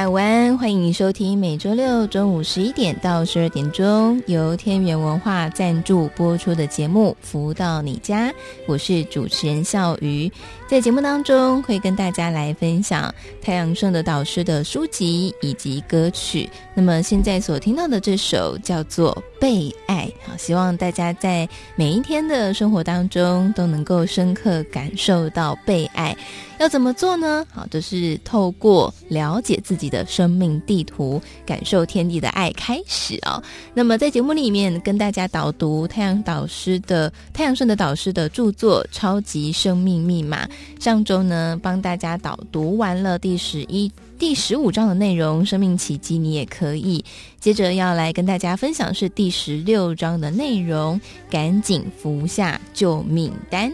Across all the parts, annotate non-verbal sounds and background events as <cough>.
大家午安，欢迎收听每周六中午十一点到十二点钟由天元文化赞助播出的节目《福到你家》，我是主持人笑瑜。在节目当中会跟大家来分享太阳盛的导师的书籍以及歌曲。那么现在所听到的这首叫做《被爱》，好，希望大家在每一天的生活当中都能够深刻感受到被爱。要怎么做呢？好，就是透过了解自己的生命地图，感受天地的爱开始、哦。那么在节目里面跟大家导读太阳导师的太阳盛德导师的著作《超级生命密码》。上周呢，帮大家导读完了第十一、第十五章的内容，《生命奇迹你也可以》。接着要来跟大家分享是第十六章的内容，赶紧服下救命丹。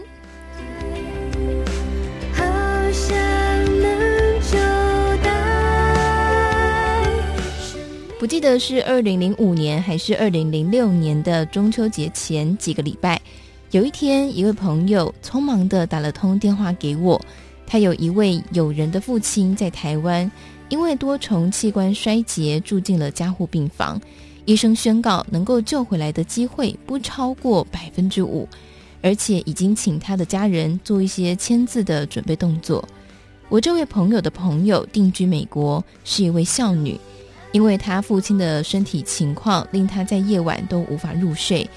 不记得是二零零五年还是二零零六年的中秋节前几个礼拜，有一天，一位朋友匆忙地打了通电话给我。他有一位友人的父亲在台湾，因为多重器官衰竭住进了加护病房，医生宣告能够救回来的机会不超过百分之五，而且已经请他的家人做一些签字的准备动作。我这位朋友的朋友定居美国，是一位孝女。因为他父亲的身体情况令他在夜晚都无法入睡，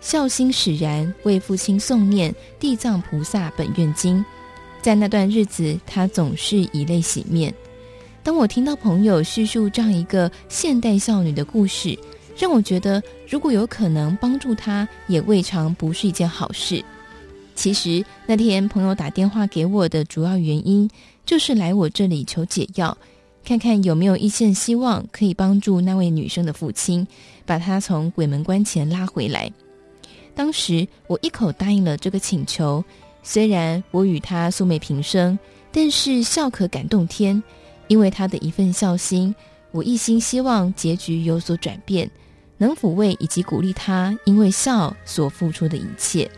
孝心使然，为父亲诵念地藏菩萨本愿经。在那段日子，他总是以泪洗面。当我听到朋友叙述这样一个现代孝女的故事，让我觉得如果有可能帮助她，也未尝不是一件好事。其实那天朋友打电话给我的主要原因，就是来我这里求解药。看看有没有一线希望可以帮助那位女生的父亲，把她从鬼门关前拉回来。当时我一口答应了这个请求，虽然我与他素昧平生，但是孝可感动天，因为他的一份孝心，我一心希望结局有所转变，能抚慰以及鼓励他因为孝所付出的一切。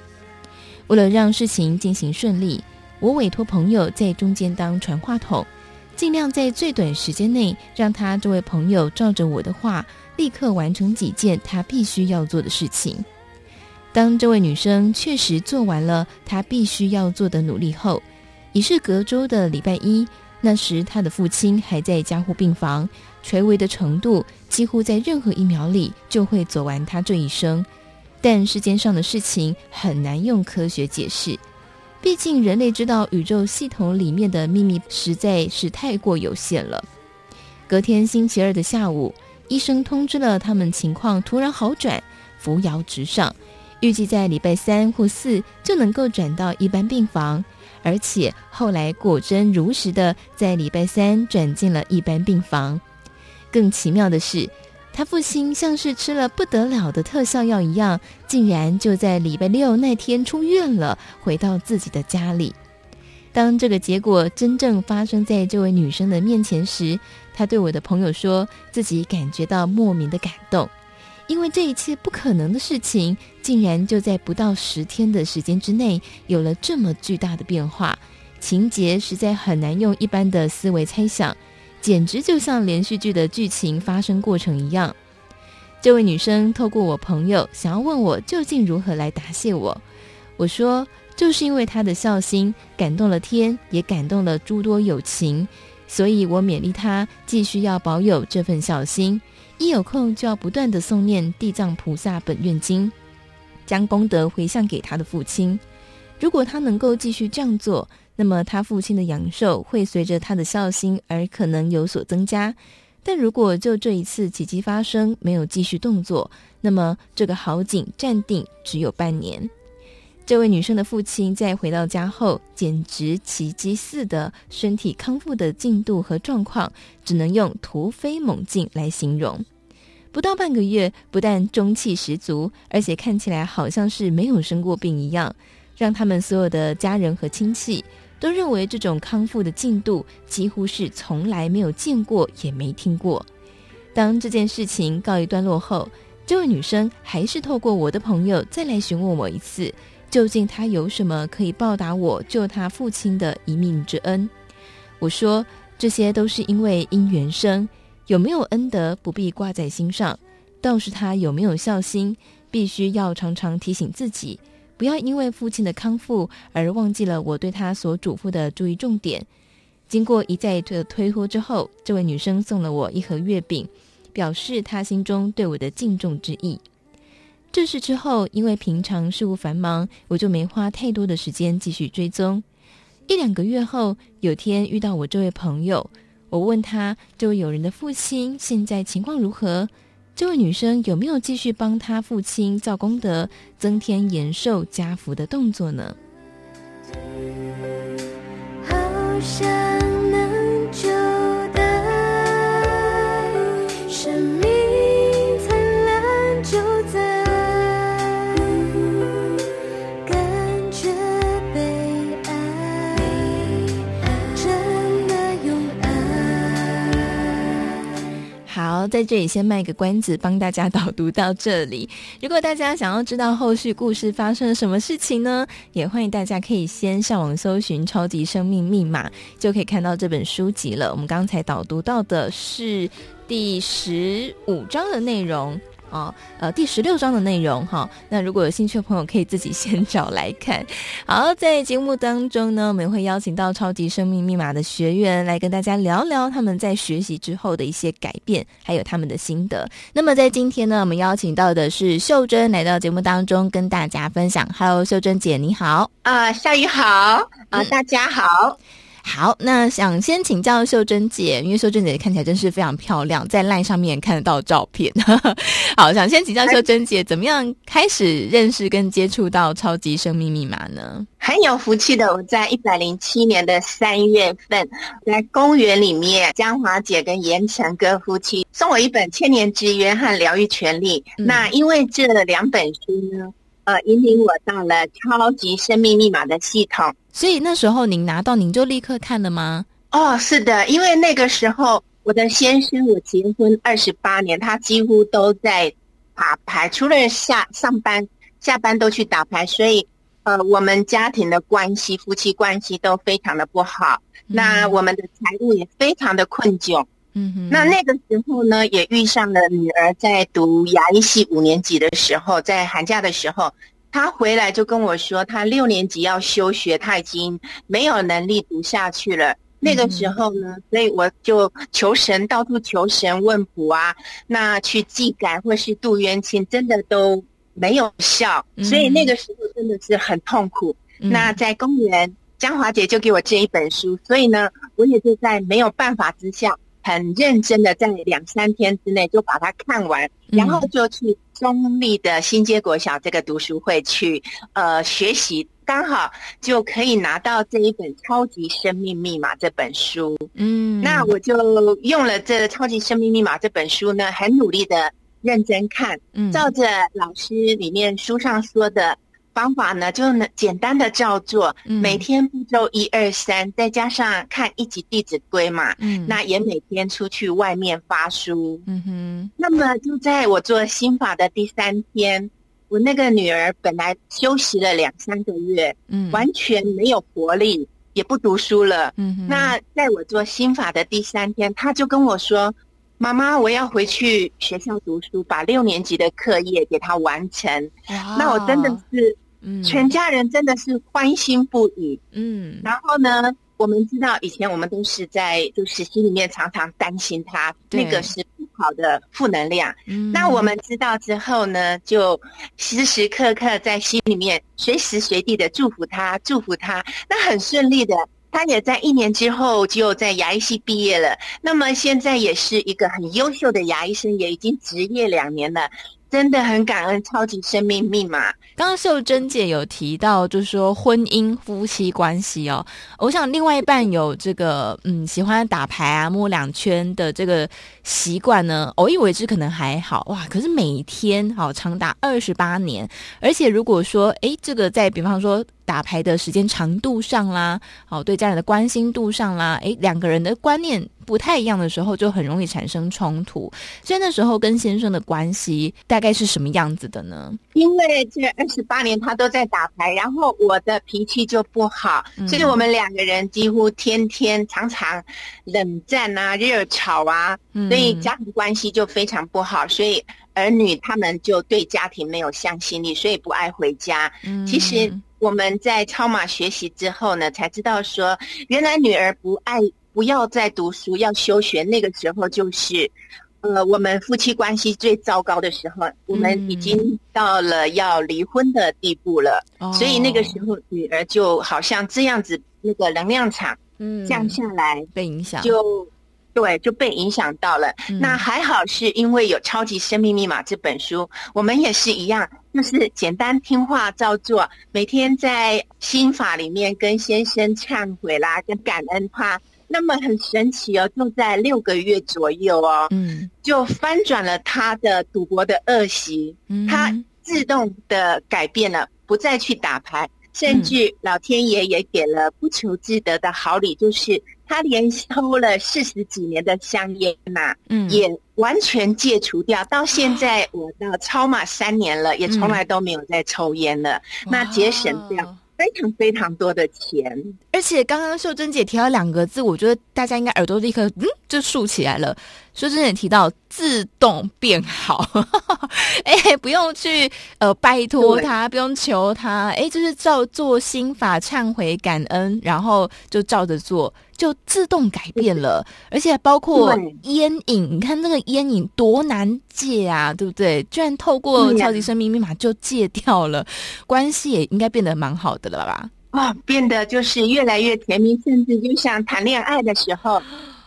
为了让事情进行顺利，我委托朋友在中间当传话筒。尽量在最短时间内，让他这位朋友照着我的话，立刻完成几件他必须要做的事情。当这位女生确实做完了她必须要做的努力后，已是隔周的礼拜一，那时她的父亲还在加护病房，垂危的程度几乎在任何一秒里就会走完他这一生。但世间上的事情很难用科学解释，毕竟人类知道宇宙系统里面的秘密实在是太过有限了。隔天星期二的下午，医生通知了他们情况突然好转，扶摇直上，预计在礼拜三或四就能够转到一般病房。而且后来果真如实的在礼拜三转进了一般病房。更奇妙的是，他父亲像是吃了不得了的特效药一样，竟然就在礼拜六那天出院了，回到自己的家里。当这个结果真正发生在这位女生的面前时，她对我的朋友说，自己感觉到莫名的感动。因为这一切不可能的事情，竟然就在不到十天的时间之内有了这么巨大的变化，情节实在很难用一般的思维猜想，简直就像连续剧的剧情发生过程一样。这位女生透过我朋友想要问我究竟如何来答谢我，我说就是因为她的孝心感动了天，也感动了诸多友情，所以我勉励她继续要保有这份孝心。一有空就要不断地诵念《地藏菩萨本愿经》，将功德回向给她的父亲。如果她能够继续这样做，那么他父亲的阳寿会随着他的孝心而可能有所增加。但如果就这一次奇迹发生，没有继续动作，那么这个好景暂定只有半年。这位女生的父亲在回到家后，简直奇迹似的，身体康复的进度和状况，只能用突飞猛进来形容。不到半个月，不但中气十足，而且看起来好像是没有生过病一样，让他们所有的家人和亲戚都认为这种康复的进度几乎是从来没有见过也没听过。当这件事情告一段落后，这位女生还是透过我的朋友再来询问我一次。究竟她有什么可以报答我救她父亲的一命之恩？我说，这些都是因为因缘生，有没有恩德不必挂在心上，倒是她有没有孝心，必须要常常提醒自己，不要因为父亲的康复而忘记了我对他所嘱咐的注意重点。经过一再的推脱之后，这位女生送了我一盒月饼，表示她心中对我的敬重之意。这事之后，因为平常事务繁忙，我就没花太多的时间继续追踪。一两个月后，有天遇到我这位朋友，我问他这位友人的父亲现在情况如何？这位女生有没有继续帮她父亲造功德、增添延寿加福的动作呢？好在这里先卖个关子，帮大家导读到这里。<laughs> 如果大家想要知道后续故事发生了什么事情呢，也欢迎大家可以先上网搜寻《超级生命密码》，就可以看到这本书籍了。我们刚才导读到的是第十五章的内容。哦，呃，第十六章的内容哈，那如果有兴趣的朋友可以自己先找来看。好，在节目当中呢，我们会邀请到超级生命密码的学员来跟大家聊聊他们在学习之后的一些改变，还有他们的心得。那么在今天呢，我们邀请到的是秀珍来到节目当中跟大家分享。Hello，秀珍姐，你好。啊，夏雨好。啊、呃，大家好。好，那想先请教秀珍姐，因为秀珍姐看起来真是非常漂亮，在 LINE 上面看得到照片。<laughs> 好，想先请教秀珍姐，怎么样开始认识跟接触到超级生命密码呢？很有福气的，我在一百零七年的三月份，在公园里面，江华姐跟严成哥夫妻送我一本《千年之约》和《疗愈权利》。嗯。那因为这两本书呢，呃，引领我到了超级生命密码的系统。所以那时候您拿到，您就立刻看了吗？哦，是的，因为那个时候我的先生，我结婚二十八年，他几乎都在打牌，除了下上班、下班都去打牌，所以呃，我们家庭的关系、夫妻关系都非常的不好。嗯、那我们的财务也非常的困窘。嗯哼。那那个时候呢，也遇上了女儿在读牙医系五年级的时候，在寒假的时候。她回来就跟我说，她六年级要休学，她已经没有能力读下去了。那个时候呢，所以我就求神，到处求神问卜啊，那去祭改或是度冤亲，真的都没有效，所以那个时候真的是很痛苦。嗯、那在公园，江华姐就给我这一本书，所以呢，我也就在没有办法之下，很认真的在两三天之内就把它看完，然后就去中立的新街国小这个读书会去呃学习。刚好就可以拿到这一本《超级生命密码》这本书，嗯，那我就用了这《超级生命密码》这本书呢，很努力的认真看，嗯，照着老师里面书上说的方法呢，就能简单的照做，嗯，每天步骤一二三，再加上看一集《弟子规》嘛，嗯，那也每天出去外面发书，嗯哼，那么就在我做心法的第三天。我那个女儿本来休息了两三个月，嗯，完全没有活力，也不读书了。嗯哼，那在我做心法的第三天，她就跟我说：“妈妈，我要回去学校读书，把六年级的课业给她完成。哇”那我真的是，嗯，全家人真的是欢欣不已。嗯，然后呢，我们知道以前我们都是在，就是心里面常常担心他，那个是不。好的负能量，嗯，那我们知道之后呢，就时时刻刻在心里面随时随地的祝福他，祝福他。那很顺利的，他也在一年之后就在牙医系毕业了。那么现在也是一个很优秀的牙医生，也已经执业两年了。真的很感恩超级生命密码。刚刚秀珍姐有提到，就是说婚姻夫妻关系哦，我想另外一半有这个嗯喜欢打牌啊摸两圈的这个习惯呢，偶一为之可能还好哇，可是每天好长达二十八年，而且如果说哎这个在比方说。打牌的时间长度上啦，好，对家人的关心度上啦，诶，两个人的观念不太一样的时候，就很容易产生冲突。所以那时候跟先生的关系大概是什么样子的呢？因为这二十八年他都在打牌，然后我的脾气就不好，嗯、所以我们两个人几乎天天常常冷战啊、热吵啊，所以家庭关系就非常不好。所以儿女他们就对家庭没有向心力，所以不爱回家。嗯、其实。我们在超马学习之后呢，才知道说，原来女儿不爱，不要再读书，要休学。那个时候就是，呃，我们夫妻关系最糟糕的时候，我们已经到了要离婚的地步了。嗯、所以那个时候，女儿就好像这样子，那个能量场降下来，嗯、被影响就。对，就被影响到了。嗯、那还好，是因为有《超级生命密码》这本书，我们也是一样，就是简单听话照做，每天在心法里面跟先生忏悔啦，跟感恩他。那么很神奇哦，就在六个月左右哦，嗯，就翻转了他的赌博的恶习，嗯，他自动的改变了，不再去打牌，甚至老天爷也给了不求自得的好礼，就是。他连抽了四十几年的香烟呐，嗯，也完全戒除掉。到现在我到超马三年了，也从来都没有再抽烟了。嗯、那节省掉非常非常多的钱。而且刚刚秀珍姐提到两个字，我觉得大家应该耳朵立刻嗯就竖起来了。秀贞姐提到自动变好，<laughs> 哎，不用去呃拜托他，不用求他，哎，就是照做心法忏悔感恩，然后就照着做。就自动改变了，而且包括烟瘾，你看那个烟瘾多难戒啊，对不对？居然透过超级生命密码就戒掉了，关系也应该变得蛮好的了吧？啊、哦，变得就是越来越甜蜜，甚至就像谈恋爱的时候，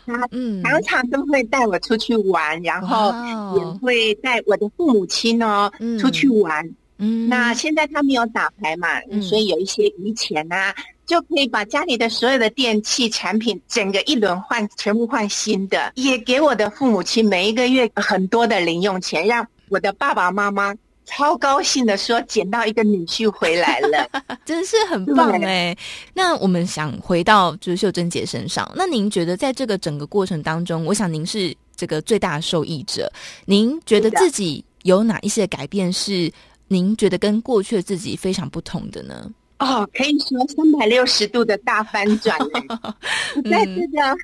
他嗯，常常都会带我出去玩，然后也会带我的父母亲哦、嗯、出去玩。嗯，那现在他没有打牌嘛，嗯、所以有一些余钱啊。就可以把家里的所有的电器产品整个一轮换，全部换新的，也给我的父母亲每一个月很多的零用钱，让我的爸爸妈妈超高兴的说捡到一个女婿回来了，<laughs> 真是很棒哎。那我们想回到就是秀珍姐身上，那您觉得在这个整个过程当中，我想您是这个最大的受益者，您觉得自己有哪一些改变是您觉得跟过去的自己非常不同的呢？哦，可以说三百六十度的大翻转。<laughs> 在这个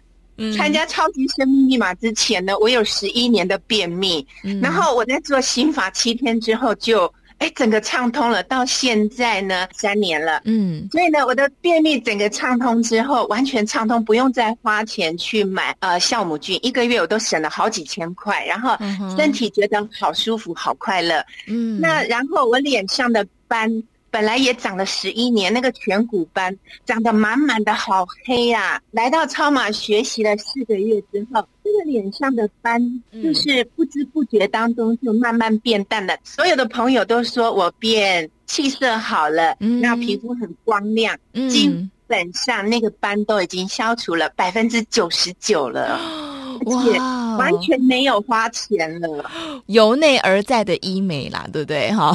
参加超级生命密码之前呢，我有十一年的便秘，嗯、然后我在做心法七天之后就哎，整个畅通了。到现在呢，三年了，嗯，所以呢，我的便秘整个畅通之后，完全畅通，不用再花钱去买呃酵母菌，一个月我都省了好几千块，然后身体觉得好舒服，好快乐。嗯，那然后我脸上的斑。本来也长了十一年，那个颧骨斑长得满满的，好黑呀、啊！来到超马学习了四个月之后，这个脸上的斑就是不知不觉当中就慢慢变淡了。嗯、所有的朋友都说我变气色好了，嗯、那皮肤很光亮，嗯、基本上那个斑都已经消除了百分之九十九了。<gasps> 哇，完全没有花钱了，由内而在的医美啦，对不对？哈，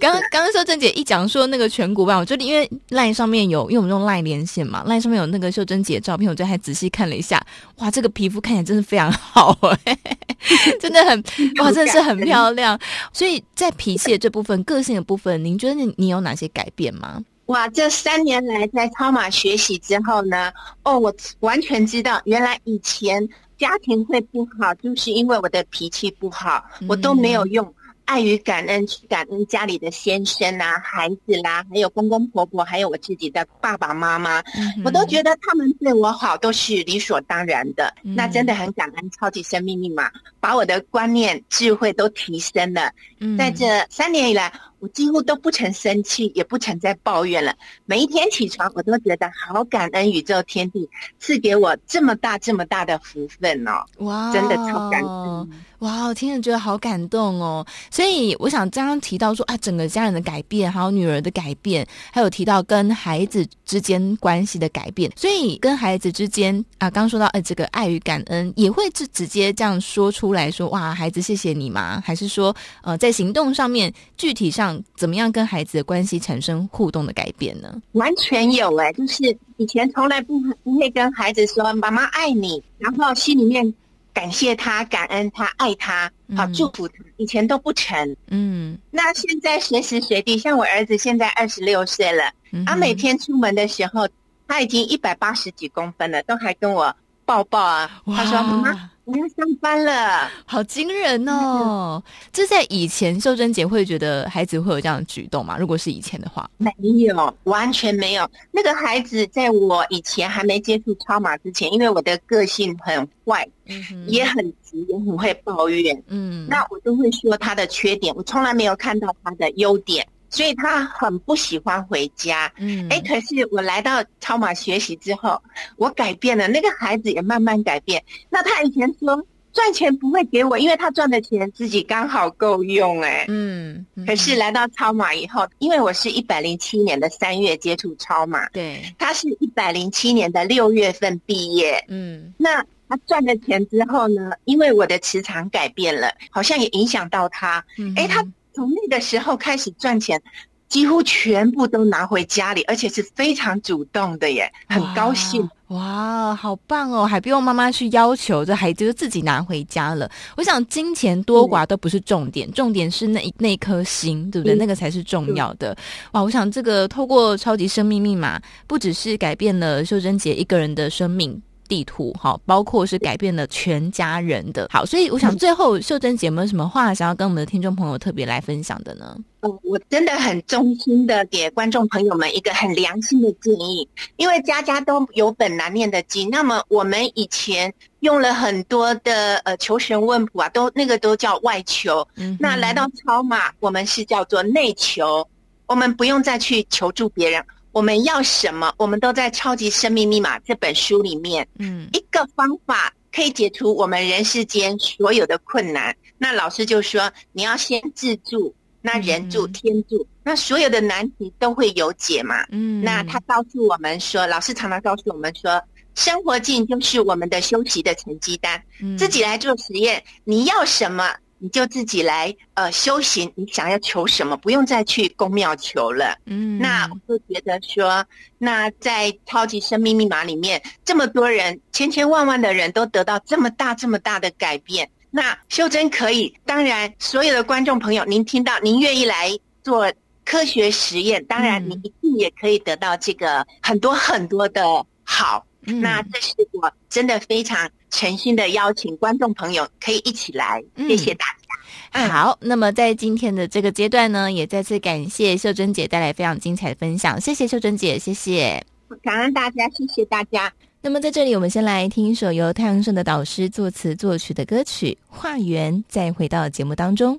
刚刚刚刚秀珍姐一讲说那个颧骨吧，我觉得因为 LINE 上面有，因为我们用 LINE 连线嘛，LINE 上面有那个秀珍姐的照片，我就还仔细看了一下，哇，这个皮肤看起来真的非常好哎，<laughs> 真的很 <laughs> 哇，真的是很漂亮。所以在脾气的这部分、个性的部分，您觉得你你有哪些改变吗？哇，这三年来在超马学习之后呢，哦，我完全知道，原来以前。家庭会不好，就是因为我的脾气不好，我都没有用爱与感恩去感恩家里的先生啊、孩子啦，还有公公婆婆，还有我自己的爸爸妈妈，我都觉得他们对我好都是理所当然的。那真的很感恩超级生命密码，把我的观念、智慧都提升了。在这三年以来。我几乎都不曾生气，也不曾再抱怨了。每一天起床，我都觉得好感恩宇宙天地赐给我这么大这么大的福分哦！哇，真的超感恩。哇，我听着觉得好感动哦！所以我想刚刚提到说啊，整个家人的改变，还有女儿的改变，还有提到跟孩子之间关系的改变。所以跟孩子之间啊，刚刚说到呃，这个爱与感恩，也会直直接这样说出来说哇，孩子谢谢你吗？还是说呃，在行动上面具体上怎么样跟孩子的关系产生互动的改变呢？完全有哎，就是以前从来不不会跟孩子说妈妈爱你，然后心里面。感谢他，感恩他，爱他，好祝福他。以前都不成，嗯。那现在随时随地，像我儿子现在二十六岁了，他每天出门的时候，他已经一百八十几公分了，都还跟我抱抱啊。他说：“妈妈。”我要上班了，好惊人哦！这在以前，秀珍姐会觉得孩子会有这样的举动吗？如果是以前的话，没有，完全没有。那个孩子在我以前还没接触超马之前，因为我的个性很坏，嗯，也很急，也很会抱怨，嗯，那我都会说他的缺点，我从来没有看到他的优点。所以他很不喜欢回家，嗯，哎，可是我来到超马学习之后，我改变了，那个孩子也慢慢改变。那他以前说赚钱不会给我，因为他赚的钱自己刚好够用，哎，嗯。可是来到超马以后，因为我是一百零七年的三月接触超马，对，他是一百零七年的六月份毕业，嗯。那他赚了钱之后呢，因为我的磁场改变了，好像也影响到他，嗯，哎，他。从那个时候开始赚钱，几乎全部都拿回家里，而且是非常主动的耶，很高兴。哇，好棒哦，还不用妈妈去要求，这孩子就自己拿回家了。我想金钱多寡都不是重点，嗯、重点是那一那颗心，对不对？嗯、那个才是重要的。哇，我想这个透过超级生命密码，不只是改变了秀珍姐一个人的生命。地图哈，包括是改变了全家人的好，所以我想最后秀珍姐有没有什么话想要跟我们的听众朋友特别来分享的呢？嗯，我真的很衷心的给观众朋友们一个很良心的建议，因为家家都有本难念的经。那么我们以前用了很多的呃求神问卜啊，都那个都叫外求。嗯，那来到超马，我们是叫做内求，我们不用再去求助别人。我们要什么？我们都在《超级生命密码》这本书里面，嗯，一个方法可以解除我们人世间所有的困难。那老师就说，你要先自助，那人助天助，嗯、那所有的难题都会有解嘛。嗯，那他告诉我们说，老师常常告诉我们说，生活境就是我们的修习的成绩单，嗯、自己来做实验，你要什么？你就自己来呃修行，你想要求什么，不用再去宫庙求了。嗯，那我就觉得说，那在超级生命密码里面，这么多人，千千万万的人都得到这么大这么大的改变。那修真可以，当然所有的观众朋友，您听到，您愿意来做科学实验，当然你一定也可以得到这个很多很多的好。嗯，那这是我真的非常诚心的邀请观众朋友可以一起来，谢谢大家。好，那么在今天的这个阶段呢，也再次感谢秀珍姐带来非常精彩的分享，谢谢秀珍姐，谢谢，感恩大家，谢谢大家。那么在这里，我们先来听一首由太阳盛的导师作词作曲的歌曲《化缘》，再回到节目当中。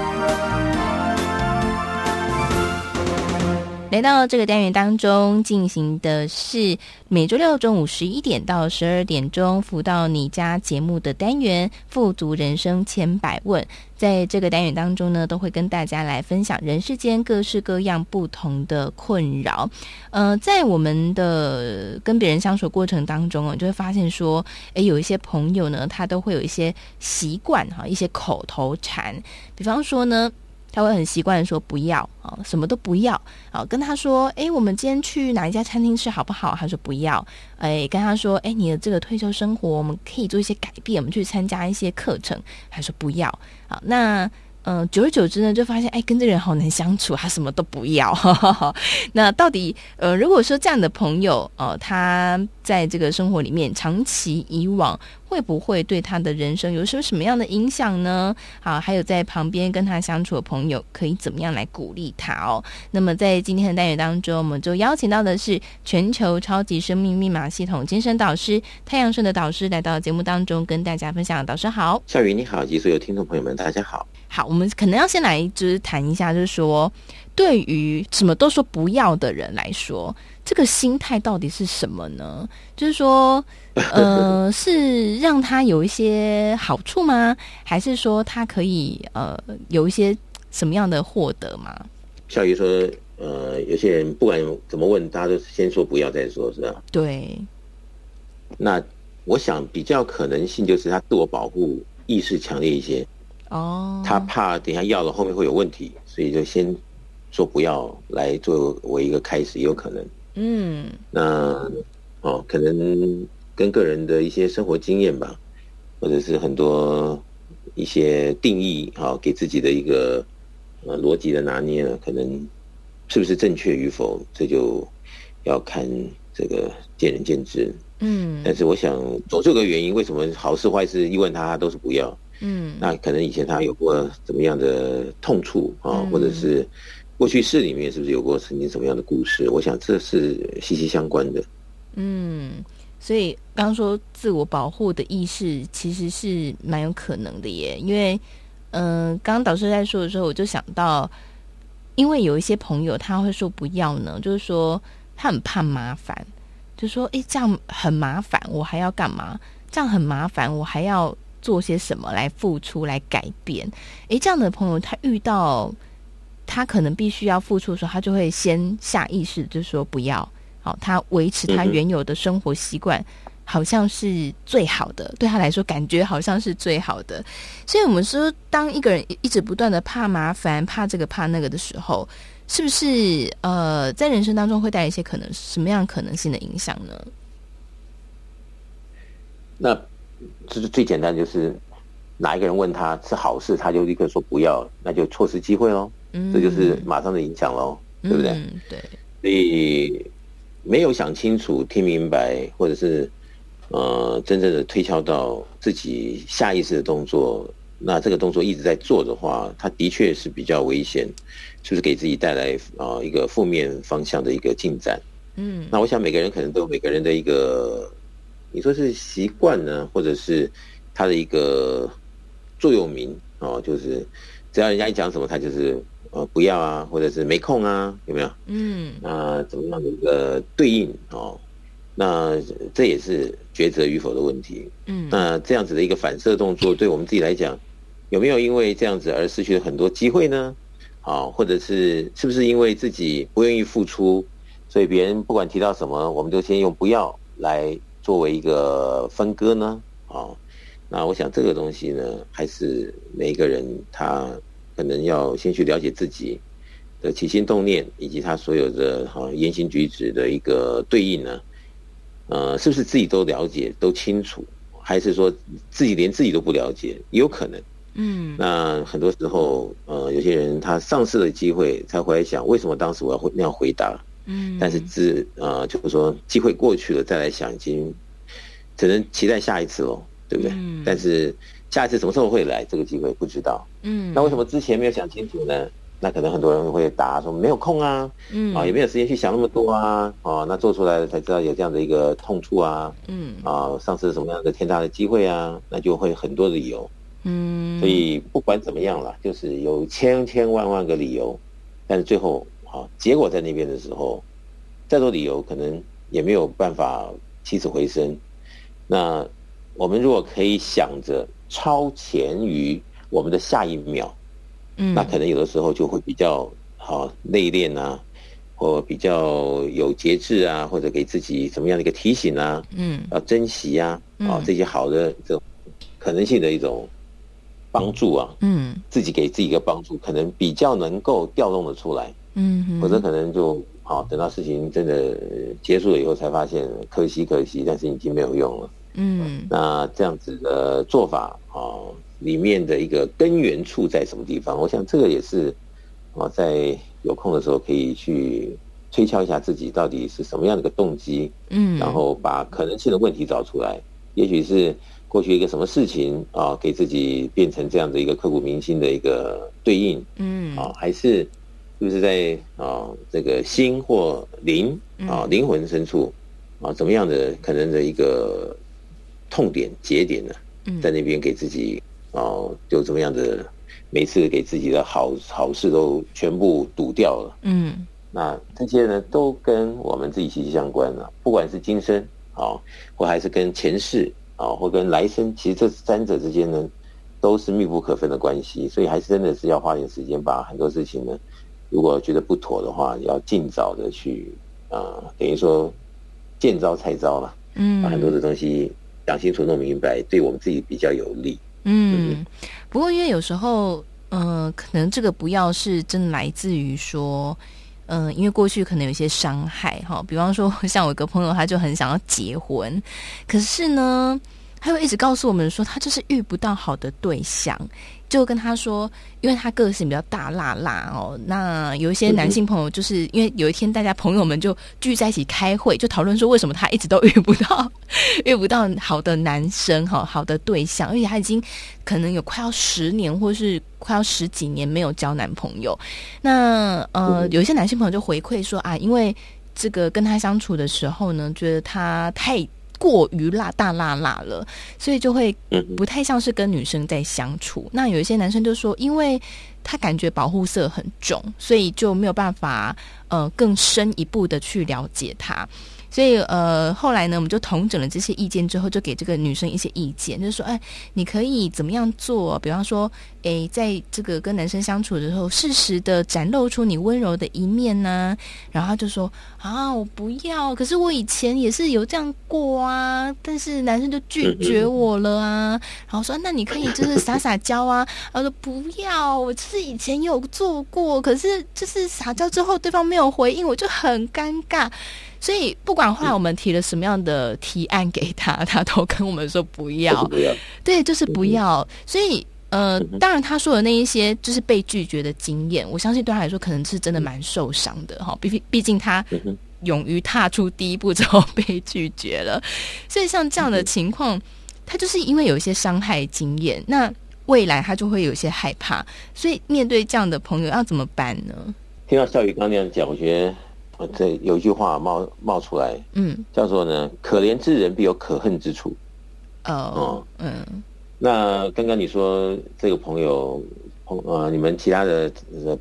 来到这个单元当中进行的是每周六中午十一点到十二点钟辅导你家节目的单元《富足人生千百问》。在这个单元当中呢，都会跟大家来分享人世间各式各样不同的困扰。呃，在我们的跟别人相处过程当中哦，就会发现说，诶，有一些朋友呢，他都会有一些习惯哈，一些口头禅，比方说呢。他会很习惯说不要啊，什么都不要啊。跟他说，诶，我们今天去哪一家餐厅吃好不好？他说不要。诶，跟他说，诶，你的这个退休生活，我们可以做一些改变，我们去参加一些课程。他说不要。好，那。嗯、久而久之呢，就发现哎，跟这人好难相处，他什么都不要。呵呵呵，那到底呃，如果说这样的朋友，呃，他在这个生活里面长期以往，会不会对他的人生有什么什么样的影响呢？好，还有在旁边跟他相处的朋友，可以怎么样来鼓励他哦？那么在今天的单元当中，我们就邀请到的是全球超级生命密码系统精神导师太阳顺的导师来到节目当中，跟大家分享。导师好，小雨你好，及所有听众朋友们，大家好。好，我们可能要先来就是谈一下，就是说，对于什么都说不要的人来说，这个心态到底是什么呢？就是说，<laughs> 呃，是让他有一些好处吗？还是说他可以呃有一些什么样的获得吗？小鱼说，呃，有些人不管怎么问，大家都先说不要再说，是吧？对。那我想比较可能性就是他自我保护意识强烈一些。哦，oh. 他怕等下要了后面会有问题，所以就先说不要来作为一个开始，有可能。嗯，那哦，可能跟个人的一些生活经验吧，或者是很多一些定义啊，给自己的一个呃逻辑的拿捏呢，可能是不是正确与否，这就要看这个见仁见智。嗯，但是我想总是有个原因，为什么好事坏事一问他，他都是不要。嗯，那可能以前他有过怎么样的痛处啊，或者是过去式里面是不是有过曾经什么样的故事？我想这是息息相关的。嗯，所以刚刚说自我保护的意识其实是蛮有可能的耶，因为嗯，刚刚导师在说的时候，我就想到。因为有一些朋友他会说不要呢，就是说他很怕麻烦，就说诶，这样很麻烦，我还要干嘛？这样很麻烦，我还要做些什么来付出来改变？诶，这样的朋友他遇到他可能必须要付出的时候，他就会先下意识就是说不要，好，他维持他原有的生活习惯。嗯好像是最好的，对他来说，感觉好像是最好的。所以，我们说，当一个人一直不断的怕麻烦、怕这个怕那个的时候，是不是呃，在人生当中会带来一些可能什么样可能性的影响呢？那这是最简单，就是哪一个人问他是好事，他就立刻说不要，那就错失机会喽。嗯，这就是马上的影响喽，对不对？嗯，对。所以没有想清楚、听明白，或者是。呃，真正的推敲到自己下意识的动作，那这个动作一直在做的话，它的确是比较危险，就是给自己带来啊、呃、一个负面方向的一个进展。嗯，那我想每个人可能都有每个人的一个，你说是习惯呢，或者是他的一个座右铭哦，就是只要人家一讲什么，他就是呃不要啊，或者是没空啊，有没有？嗯，那怎么样的一个对应哦？那这也是抉择与否的问题。嗯，那这样子的一个反射动作，对我们自己来讲，有没有因为这样子而失去了很多机会呢？啊，或者是是不是因为自己不愿意付出，所以别人不管提到什么，我们就先用不要来作为一个分割呢？啊，那我想这个东西呢，还是每一个人他可能要先去了解自己的起心动念，以及他所有的哈言行举止的一个对应呢？呃，是不是自己都了解、都清楚，还是说自己连自己都不了解？也有可能。嗯，那很多时候，呃，有些人他丧失了机会，才回来想，为什么当时我要回那样回答？嗯，但是自呃，就是说机会过去了，再来想，已经只能期待下一次喽，对不对？嗯，但是下一次什么时候会来？这个机会不知道。嗯，那为什么之前没有想清楚呢？那可能很多人会答说没有空啊，嗯。啊，也没有时间去想那么多啊，啊，那做出来了才知道有这样的一个痛处啊，嗯。啊，上次什么样的天大的机会啊，那就会很多的理由，嗯，所以不管怎么样了，就是有千千万万个理由，但是最后啊，结果在那边的时候，再多理由可能也没有办法起死回生。那我们如果可以想着超前于我们的下一秒。嗯，那可能有的时候就会比较好内敛啊，或比较有节制啊，或者给自己什么样的一个提醒啊，嗯，要珍惜呀，啊，这些好的这种可能性的一种帮助啊，嗯，自己给自己一个帮助，可能比较能够调动的出来，嗯，否则可能就好等到事情真的结束了以后才发现可惜可惜，但是已经没有用了，嗯，那这样子的做法啊。里面的一个根源处在什么地方？我想这个也是啊，在有空的时候可以去推敲一下自己到底是什么样的一个动机，嗯，然后把可能性的问题找出来。也许是过去一个什么事情啊，给自己变成这样的一个刻骨铭心的一个对应，嗯，啊，还是就是在啊这个心或灵啊灵魂深处啊怎么样的可能的一个痛点节点呢？在那边给自己。哦，就怎么样的，每次给自己的好好事都全部堵掉了。嗯，那这些呢，都跟我们自己息息相关了。不管是今生啊，或还是跟前世啊，或跟来生，其实这三者之间呢，都是密不可分的关系。所以还是真的是要花点时间，把很多事情呢，如果觉得不妥的话，要尽早的去啊，等于说见招拆招了。嗯，把很多的东西讲清楚、弄明白，对我们自己比较有利。嗯，不过因为有时候，嗯、呃，可能这个不要是真的来自于说，嗯、呃，因为过去可能有一些伤害哈，比方说像我一个朋友，他就很想要结婚，可是呢，他会一直告诉我们说，他就是遇不到好的对象。就跟他说，因为他个性比较大辣辣哦，那有一些男性朋友，就是因为有一天大家朋友们就聚在一起开会，就讨论说为什么他一直都遇不到 <laughs> 遇不到好的男生哈，好的对象，而且他已经可能有快要十年或是快要十几年没有交男朋友。那呃，有一些男性朋友就回馈说啊，因为这个跟他相处的时候呢，觉得他太。过于辣大辣辣了，所以就会不太像是跟女生在相处。那有一些男生就说，因为他感觉保护色很重，所以就没有办法呃更深一步的去了解他。所以，呃，后来呢，我们就统整了这些意见之后，就给这个女生一些意见，就是说，哎，你可以怎么样做？比方说，哎，在这个跟男生相处的时候，适时的展露出你温柔的一面呢。然后他就说，啊，我不要，可是我以前也是有这样过啊，但是男生就拒绝我了啊。<laughs> 然后说，那你可以就是撒撒娇啊。他说不要，我就是以前有做过，可是就是撒娇之后，对方没有回应，我就很尴尬。所以不管后来我们提了什么样的提案给他，<laughs> 他都跟我们说不要，不要，对，就是不要。所以呃，当然他说的那一些就是被拒绝的经验，我相信对他来说可能是真的蛮受伤的哈。毕竟毕竟他勇于踏出第一步之后被拒绝了，所以像这样的情况，他就是因为有一些伤害经验，那未来他就会有一些害怕。所以面对这样的朋友要怎么办呢？听到孝瑜刚刚那样讲，我觉得。这有一句话冒冒出来，嗯，叫做呢，可怜之人必有可恨之处。哦，嗯，那刚刚你说这个朋友朋呃，你们其他的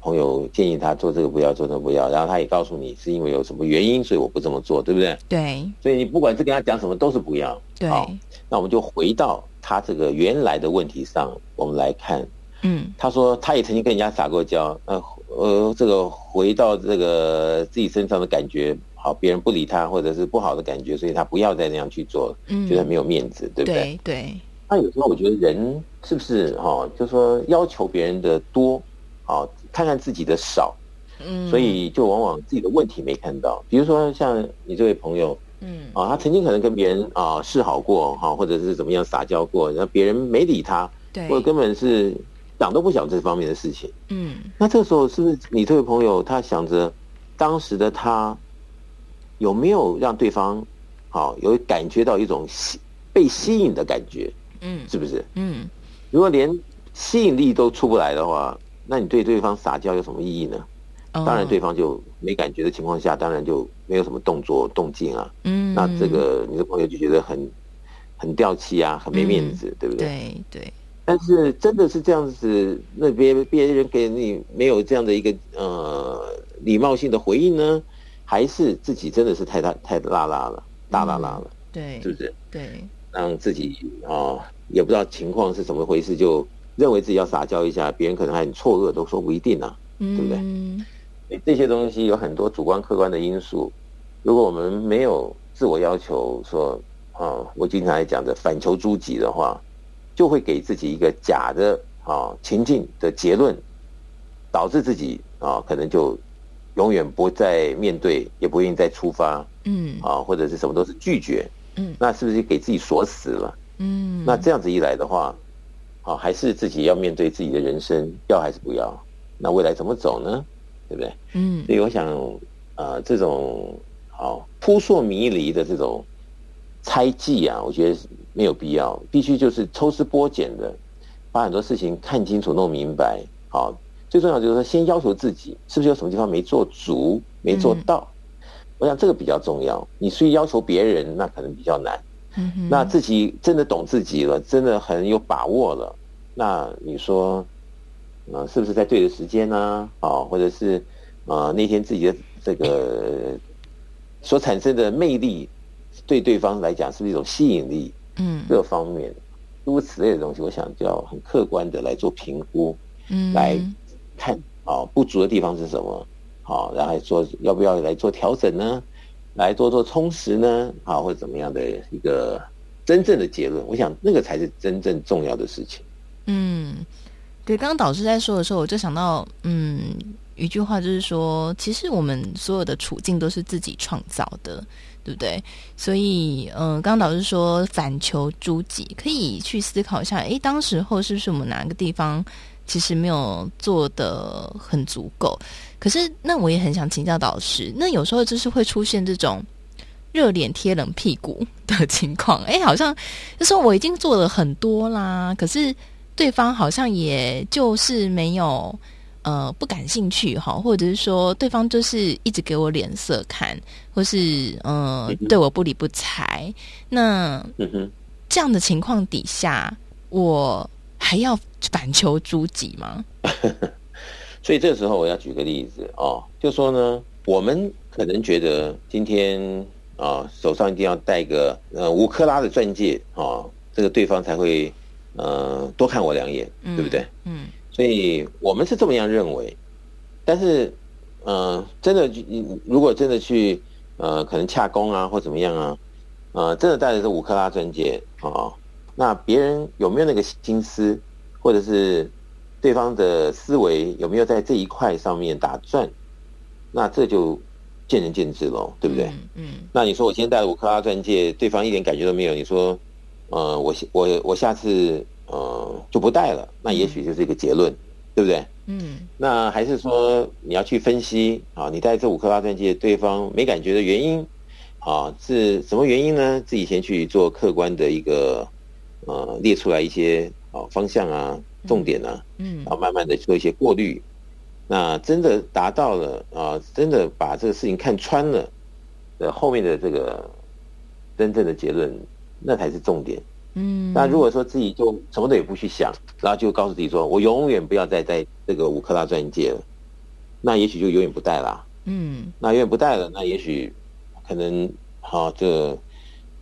朋友建议他做这个不要，做那个不要，然后他也告诉你是因为有什么原因，所以我不这么做，对不对？对。所以你不管是跟他讲什么，都是不要。对。好，那我们就回到他这个原来的问题上，我们来看。嗯，他说他也曾经跟人家撒过娇，呃呃，这个回到这个自己身上的感觉，好，别人不理他或者是不好的感觉，所以他不要再那样去做，嗯，觉得没有面子，对不对？对对。那有时候我觉得人是不是哈，就说要求别人的多，好，看看自己的少，嗯，所以就往往自己的问题没看到。比如说像你这位朋友，嗯，啊，他曾经可能跟别人啊示好过，哈，或者是怎么样撒娇过，然后别人没理他，对，或者根本是。想都不想这方面的事情，嗯，那这个时候是不是你这位朋友他想着当时的他有没有让对方好有感觉到一种吸被吸引的感觉，嗯，是不是？嗯，如果连吸引力都出不来的话，那你对对方撒娇有什么意义呢？当然，对方就没感觉的情况下，当然就没有什么动作动静啊，嗯，那这个你的朋友就觉得很很掉气啊，很没面子，对不对？对对。但是真的是这样子，那别别人给你没有这样的一个呃礼貌性的回应呢，还是自己真的是太大太拉拉了，大拉拉了，嗯、对，是不是？对，让自己啊、哦、也不知道情况是怎么回事，就认为自己要撒娇一下，别人可能还很错愕，都说不一定呢、啊，对不对？嗯，这些东西有很多主观客观的因素，如果我们没有自我要求说啊、哦，我经常来讲的反求诸己的话。就会给自己一个假的啊情境的结论，导致自己啊可能就永远不再面对，也不愿意再出发，嗯啊或者是什么都是拒绝，嗯，那是不是给自己锁死了？嗯，那这样子一来的话，啊还是自己要面对自己的人生，要还是不要？那未来怎么走呢？对不对？嗯，所以我想啊这种好扑朔迷离的这种猜忌啊，我觉得。没有必要，必须就是抽丝剥茧的，把很多事情看清楚、弄明白。好，最重要就是说，先要求自己是不是有什么地方没做足、没做到。嗯、我想这个比较重要。你所以要求别人，那可能比较难。那自己真的懂自己了，真的很有把握了，那你说，呃，是不是在对的时间呢？啊，或者是啊、呃，那天自己的这个所产生的魅力，对对方来讲是不是一种吸引力？嗯，各方面诸如此类的东西，我想就要很客观的来做评估，嗯，来看啊不足的地方是什么，好，然后说要不要来做调整呢？来做做充实呢？啊，或者怎么样的一个真正的结论？我想那个才是真正重要的事情。嗯，对，刚刚导师在说的时候，我就想到，嗯，一句话就是说，其实我们所有的处境都是自己创造的。对不对？所以，嗯、刚导师说反求诸己，可以去思考一下，诶，当时候是不是我们哪个地方其实没有做得很足够？可是，那我也很想请教导师，那有时候就是会出现这种热脸贴冷屁股的情况，<laughs> 诶，好像就说我已经做了很多啦，可是对方好像也就是没有。呃不感兴趣哈，或者是说对方就是一直给我脸色看，或是呃、嗯、对我不理不睬，那这样的情况底下，我还要反求诸己吗？<laughs> 所以这个时候我要举个例子哦，就说呢，我们可能觉得今天啊、哦、手上一定要戴个呃五克拉的钻戒哦，这个对方才会呃多看我两眼，嗯、对不对？嗯，所以我们是这么样认为，但是呃真的如果真的去呃可能洽公啊或怎么样啊，呃真的戴着这五克拉钻戒啊、哦，那别人有没有那个心思，或者是？对方的思维有没有在这一块上面打转？那这就见仁见智喽，对不对？嗯。嗯，那你说我今天戴了五克拉钻戒，对方一点感觉都没有。你说，呃，我我我下次呃就不带了，那也许就是一个结论，嗯、对不对？嗯。那还是说你要去分析啊？你带这五克拉钻戒，对方没感觉的原因啊是什么原因呢？自己先去做客观的一个呃列出来一些啊方向啊。重点呢、啊，嗯，然后慢慢的做一些过滤，那真的达到了啊，真的把这个事情看穿了的后面的这个真正的结论，那才是重点。嗯，那如果说自己就什么都也不去想，然后就告诉自己说我永远不要再戴这个五克拉钻戒了，那也许就永远不戴了。嗯，那永远不戴了，那也许可能好这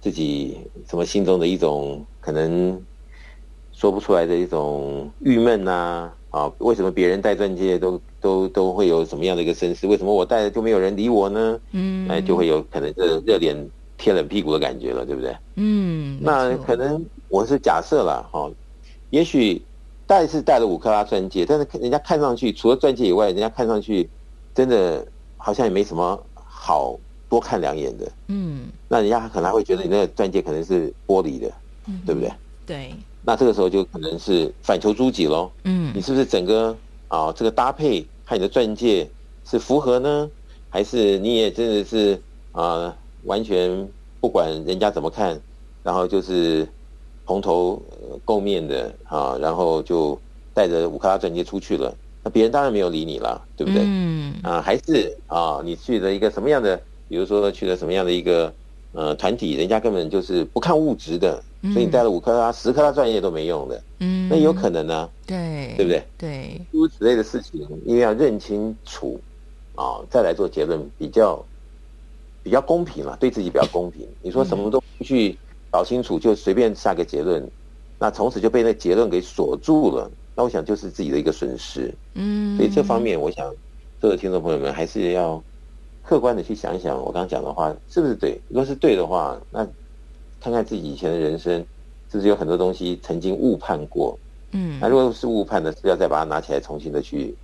自己什么心中的一种可能。说不出来的一种郁闷呐，啊，为什么别人戴钻戒都都都会有什么样的一个身世？为什么我戴了就没有人理我呢？嗯，哎，就会有可能这热脸贴冷屁股的感觉了，对不对？嗯，那可能我是假设了哈，也许戴是戴了五克拉钻戒，但是人家看上去除了钻戒以外，人家看上去真的好像也没什么好多看两眼的。嗯，那人家可能还会觉得你那个钻戒可能是玻璃的，嗯，对不对？对。那这个时候就可能是反求诸己喽。嗯，你是不是整个啊这个搭配和你的钻戒是符合呢？还是你也真的是啊完全不管人家怎么看，然后就是蓬头垢面的啊，然后就带着五克拉钻戒出去了？那别人当然没有理你了，对不对？嗯啊，还是啊你去了一个什么样的？比如说去了什么样的一个呃团体，人家根本就是不看物质的。所以你带了五克拉、十克拉钻戒都没用的，嗯，那有可能呢，对，对不对？对，诸如此类的事情，因为要认清楚啊，再来做结论，比较比较公平了，对自己比较公平。你说什么都不去搞清楚，就随便下个结论，那从此就被那结论给锁住了，那我想就是自己的一个损失。嗯，所以这方面，我想各位听众朋友们还是要客观的去想一想，我刚刚讲的话是不是对？如果是对的话，那。看看自己以前的人生，是不是有很多东西曾经误判过？嗯，那如果是误判的，是要再把它拿起来重新的去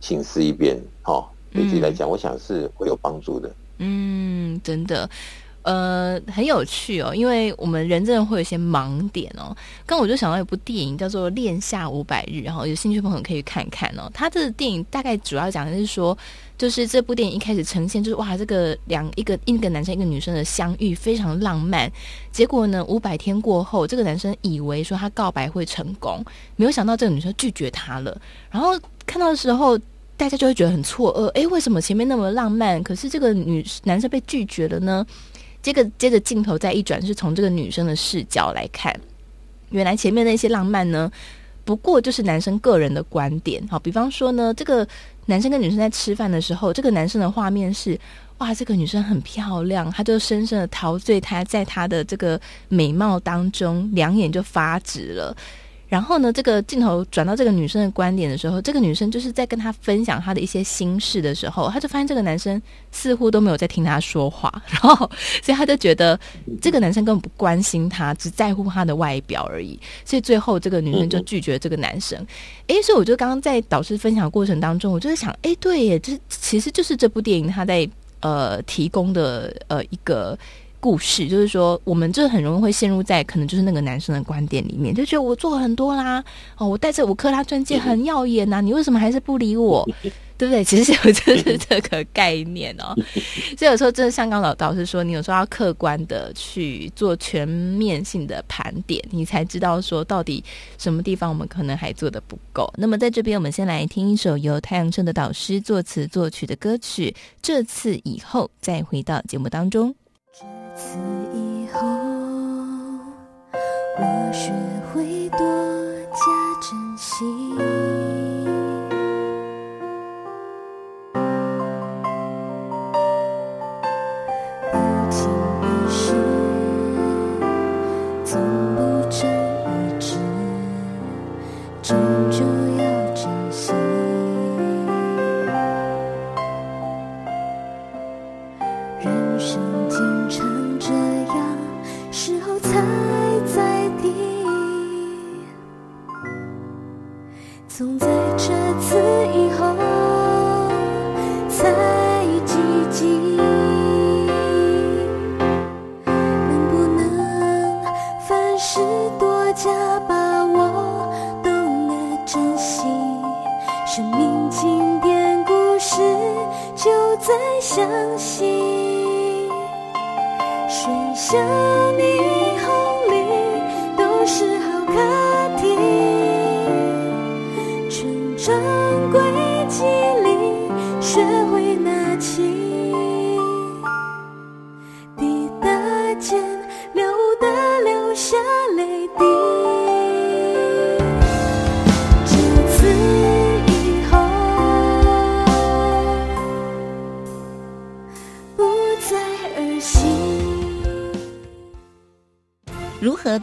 请示一遍？好、哦，对自己来讲，我想是会有帮助的。嗯，嗯真的。呃，很有趣哦，因为我们人真的会有一些盲点哦。刚我就想到一部电影叫做《恋夏五百日》，然后有兴趣的朋友可以看看哦。它这个电影大概主要讲的是说，就是这部电影一开始呈现就是哇，这个两一个一个男生一个女生的相遇非常浪漫。结果呢，五百天过后，这个男生以为说他告白会成功，没有想到这个女生拒绝他了。然后看到的时候，大家就会觉得很错愕，诶，为什么前面那么浪漫，可是这个女男生被拒绝了呢？这个接着镜头再一转，是从这个女生的视角来看，原来前面那些浪漫呢，不过就是男生个人的观点。好，比方说呢，这个男生跟女生在吃饭的时候，这个男生的画面是，哇，这个女生很漂亮，他就深深的陶醉他在她的这个美貌当中，两眼就发直了。然后呢，这个镜头转到这个女生的观点的时候，这个女生就是在跟他分享她的一些心事的时候，她就发现这个男生似乎都没有在听她说话，<laughs> 然后所以她就觉得这个男生根本不关心她，只在乎她的外表而已。所以最后这个女生就拒绝这个男生。诶，所以我就刚刚在导师分享过程当中，我就在想，诶，对耶，这其实就是这部电影他在呃提供的呃一个。故事就是说，我们就很容易会陷入在可能就是那个男生的观点里面，就觉得我做很多啦，哦，我戴着五克拉钻戒很耀眼呐，你为什么还是不理我？<laughs> 对不对？其实有就是 <laughs> 这个概念哦。<laughs> 所以有时候真的像刚老导师说，你有时候要客观的去做全面性的盘点，你才知道说到底什么地方我们可能还做的不够。那么在这边，我们先来听一首由太阳盛的导师作词作曲的歌曲。这次以后，再回到节目当中。自此以后，我学会多加珍惜。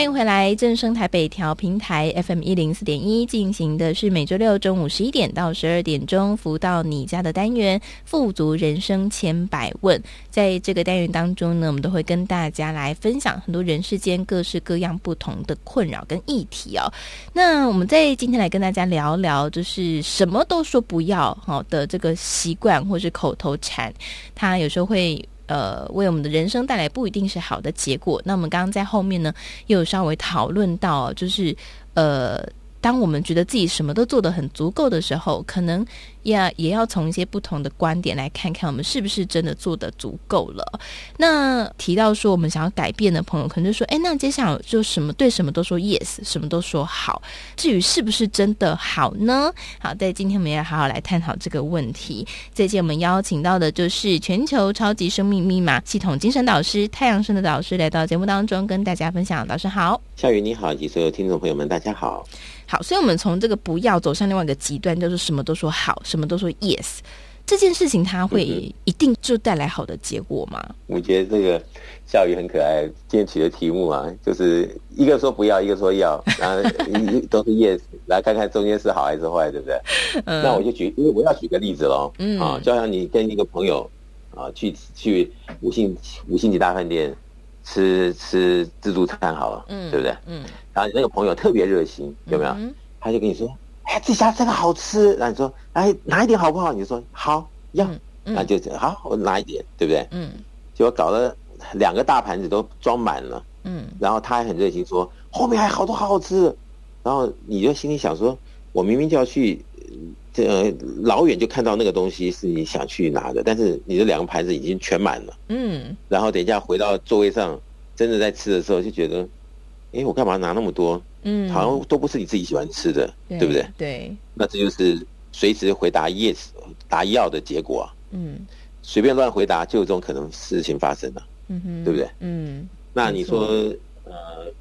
欢迎回来，正声台北调频台 FM 一零四点一进行的是每周六中午十一点到十二点钟，福到你家的单元《富足人生千百问》。在这个单元当中呢，我们都会跟大家来分享很多人世间各式各样不同的困扰跟议题哦。那我们在今天来跟大家聊聊，就是什么都说不要好的这个习惯或是口头禅，它有时候会。呃，为我们的人生带来不一定是好的结果。那我们刚刚在后面呢，又有稍微讨论到，就是呃。当我们觉得自己什么都做得很足够的时候，可能也也要从一些不同的观点来看看，我们是不是真的做得足够了。那提到说我们想要改变的朋友，可能就说：“哎，那接下来就什么对什么都说 yes，什么都说好。至于是不是真的好呢？”好，在今天我们要好好来探讨这个问题。这期我们邀请到的就是全球超级生命密码系统精神导师太阳盛德导师来到节目当中，跟大家分享。导师好，夏雨你好，以及所有听众朋友们，大家好。好，所以，我们从这个不要走向另外一个极端，就是什么都说好，什么都说 yes，这件事情，它会一定就带来好的结果吗？嗯、我觉得这个笑语很可爱。今天取的题目啊，就是一个说不要，一个说要，<laughs> 然后都是 yes，来看看中间是好还是坏，对不对？嗯、那我就举，因为我要举个例子喽。嗯啊，就像你跟一个朋友啊去去五星五星级大饭店吃吃自助餐好了，嗯，对不对？嗯。然后你那个朋友特别热心，有没有？嗯、他就跟你说：“哎，这家这个好吃。”然后你说：“哎，拿一点好不好？”你就说：“好，要。嗯”嗯、那就好，我拿一点，对不对？嗯。结果搞了两个大盘子都装满了。嗯。然后他还很热心说：“后面还好多好好吃。”然后你就心里想说：“我明明就要去，这、呃、老远就看到那个东西是你想去拿的，但是你的两个盘子已经全满了。”嗯。然后等一下回到座位上，真的在吃的时候就觉得。哎，我干嘛拿那么多？嗯，好像都不是你自己喜欢吃的，对，对不对？对，那这就是随时回答 yes 答要的结果啊。嗯，随便乱回答就有这种可能事情发生了。嗯哼，对不对？嗯，那你说呃，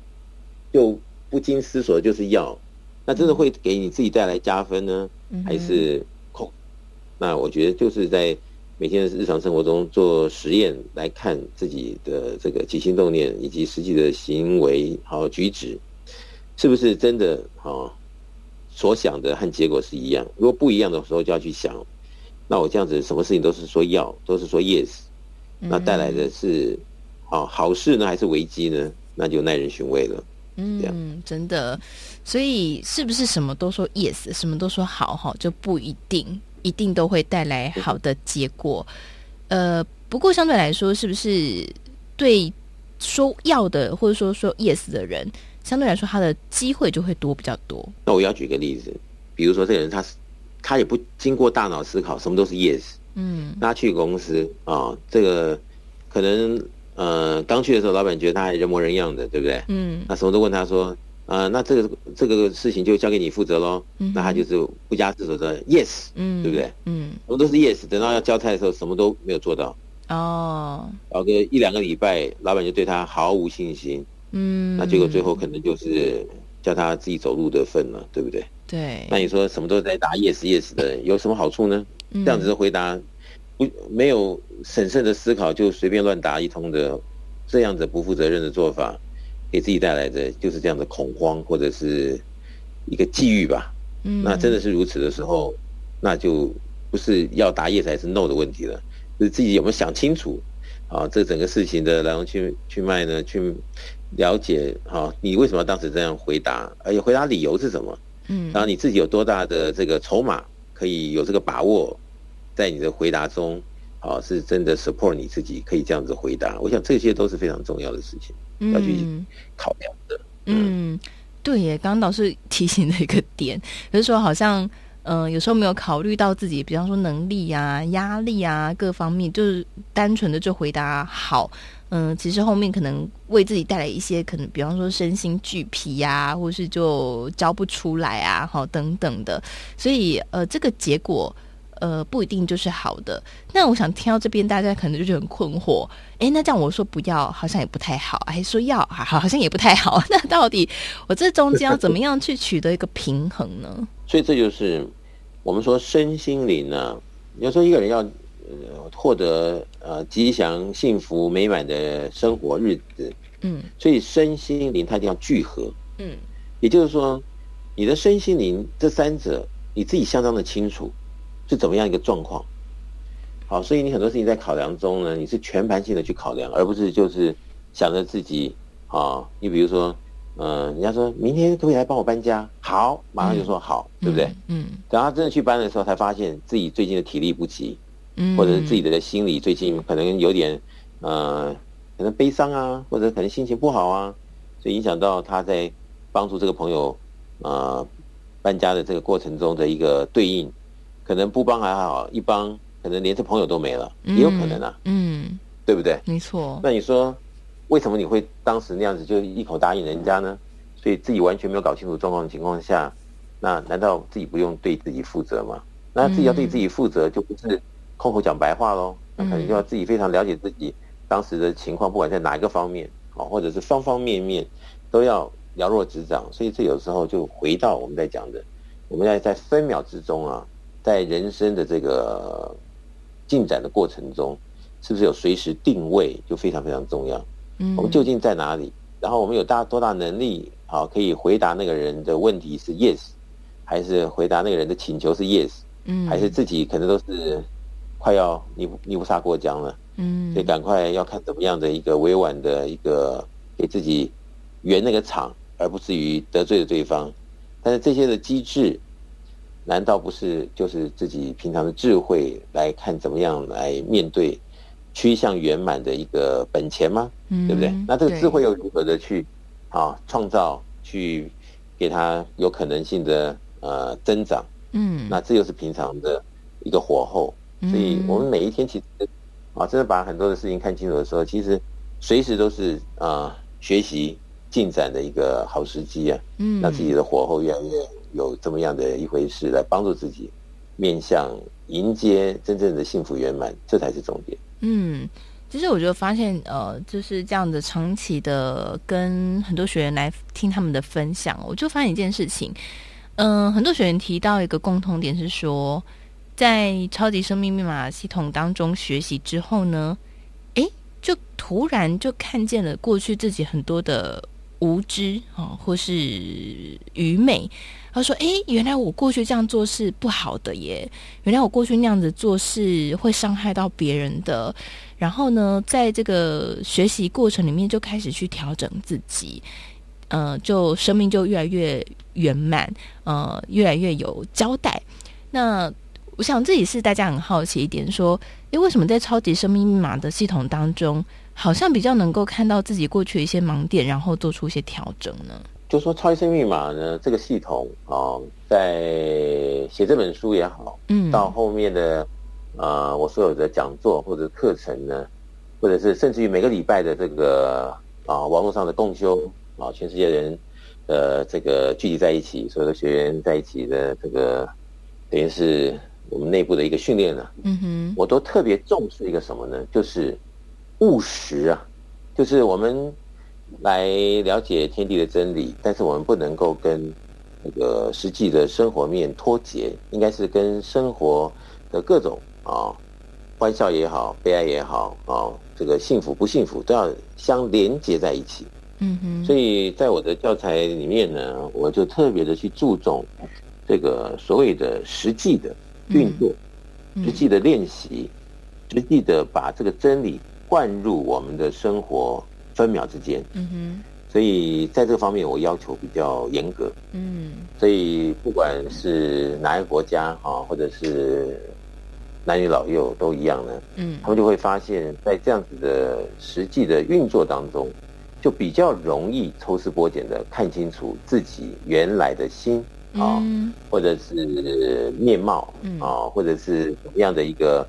就不经思索就是要，那真的会给你自己带来加分呢，嗯、还是扣？那我觉得就是在。每天日常生活中做实验来看自己的这个起心动念以及实际的行为好举止，是不是真的啊？所想的和结果是一样？如果不一样的时候，就要去想，那我这样子什么事情都是说要，都是说 yes，那带来的是啊好事呢，还是危机呢？那就耐人寻味了。嗯，真的，所以是不是什么都说 yes，什么都说好哈，就不一定一定都会带来好的结果。呃，不过相对来说，是不是对说要的或者说说 yes 的人，相对来说他的机会就会多比较多？那我要举个例子，比如说这个人他是他也不经过大脑思考，什么都是 yes，嗯，那他去公司啊、哦，这个可能。呃，刚去的时候，老板觉得他还人模人样的，对不对？嗯。那什么都问他说，呃，那这个这个事情就交给你负责喽。嗯。那他就是不加思索的 yes，嗯，对不对？嗯。我们都是 yes，等到要交差的时候，什么都没有做到。哦。搞个一两个礼拜，老板就对他毫无信心。嗯。那结果最后可能就是叫他自己走路的份了，对不对？对。那你说什么都在答 yes yes 的，有什么好处呢？这样子的回答。不，没有审慎的思考就随便乱答一通的，这样子不负责任的做法，给自己带来的就是这样的恐慌或者是一个际遇吧。嗯，那真的是如此的时候，那就不是要答 yes 还是 no 的问题了，就是自己有没有想清楚啊？这整个事情的来龙去去脉呢？去了解啊，你为什么当时这样回答？而且回答理由是什么？嗯，然后你自己有多大的这个筹码可以有这个把握？在你的回答中，啊，是真的 support 你自己可以这样子回答。我想这些都是非常重要的事情，嗯、要去考量的。嗯，嗯对耶，刚刚老师提醒了一个点，就是说好像，嗯、呃，有时候没有考虑到自己，比方说能力啊、压力啊各方面，就是单纯的就回答好，嗯、呃，其实后面可能为自己带来一些可能，比方说身心俱疲呀，或是就教不出来啊，好等等的，所以呃，这个结果。呃，不一定就是好的。那我想听到这边，大家可能就觉得很困惑。哎，那这样我说不要，好像也不太好；还说要，好，好像也不太好。<laughs> 那到底我这中间要怎么样去取得一个平衡呢？所以这就是我们说身心灵呢、啊。你要说一个人要呃获得呃吉祥、幸福、美满的生活日子，嗯，所以身心灵它一定要聚合，嗯，也就是说，你的身心灵这三者你自己相当的清楚。是怎么样一个状况？好，所以你很多事情在考量中呢，你是全盘性的去考量，而不是就是想着自己啊。你比如说，嗯、呃，人家说明天可不可以来帮我搬家？好，马上就说好，嗯、对不对？嗯。等他真的去搬的时候，才发现自己最近的体力不及，嗯，或者是自己的心理最近可能有点呃，可能悲伤啊，或者可能心情不好啊，所以影响到他在帮助这个朋友呃搬家的这个过程中的一个对应。可能不帮还好，一帮可能连这朋友都没了，嗯、也有可能啊，嗯，对不对？没错。那你说，为什么你会当时那样子就一口答应人家呢？所以自己完全没有搞清楚状况的情况下，那难道自己不用对自己负责吗？那自己要对自己负责，就不是空口讲白话喽。那可能就要自己非常了解自己当时的情况，不管在哪一个方面啊，或者是方方面面都要了若指掌。所以这有时候就回到我们在讲的，我们要在分秒之中啊。在人生的这个进展的过程中，是不是有随时定位就非常非常重要？嗯，我们究竟在哪里？然后我们有大多大能力啊，可以回答那个人的问题是 yes，还是回答那个人的请求是 yes？嗯，还是自己可能都是快要泥泥不煞过江了？嗯，所以赶快要看怎么样的一个委婉的一个给自己圆那个场，而不至于得罪了对方。但是这些的机制。难道不是就是自己平常的智慧来看怎么样来面对趋向圆满的一个本钱吗？嗯，对不对？那这个智慧又如何的去啊创造，去给他有可能性的呃增长？嗯，那这又是平常的一个火候。所以我们每一天其实啊，真的把很多的事情看清楚的时候，其实随时都是啊学习进展的一个好时机啊。嗯，让自己的火候越来越。有这么样的一回事来帮助自己，面向迎接真正的幸福圆满，这才是重点。嗯，其实我就发现，呃，就是这样的长期的跟很多学员来听他们的分享，我就发现一件事情，嗯、很多学员提到一个共同点是说，在超级生命密码系统当中学习之后呢，诶，就突然就看见了过去自己很多的无知啊、或是愚昧。他说：“诶，原来我过去这样做是不好的耶！原来我过去那样子做是会伤害到别人的。然后呢，在这个学习过程里面，就开始去调整自己。呃，就生命就越来越圆满，呃，越来越有交代。那我想这也是大家很好奇一点，说，诶，为什么在超级生命密码的系统当中，好像比较能够看到自己过去的一些盲点，然后做出一些调整呢？就说超级生命密码呢，这个系统啊、哦，在写这本书也好，嗯，到后面的呃，我所有的讲座或者课程呢，或者是甚至于每个礼拜的这个啊，网络上的共修啊，全世界人呃，这个聚集在一起，所有的学员在一起的这个，等于是我们内部的一个训练了。嗯哼，我都特别重视一个什么呢？就是。务实啊，就是我们来了解天地的真理，但是我们不能够跟那个实际的生活面脱节，应该是跟生活的各种啊，欢笑也好，悲哀也好啊，这个幸福不幸福都要相连接在一起。嗯哼。所以在我的教材里面呢，我就特别的去注重这个所谓的实际的运作，实际的练习，实际的把这个真理。灌入我们的生活分秒之间，嗯哼，所以在这个方面我要求比较严格，嗯，所以不管是哪一个国家啊，或者是男女老幼都一样呢，嗯，他们就会发现，在这样子的实际的运作当中，就比较容易抽丝剥茧的看清楚自己原来的心啊，或者是面貌啊，或者是怎么样的一个。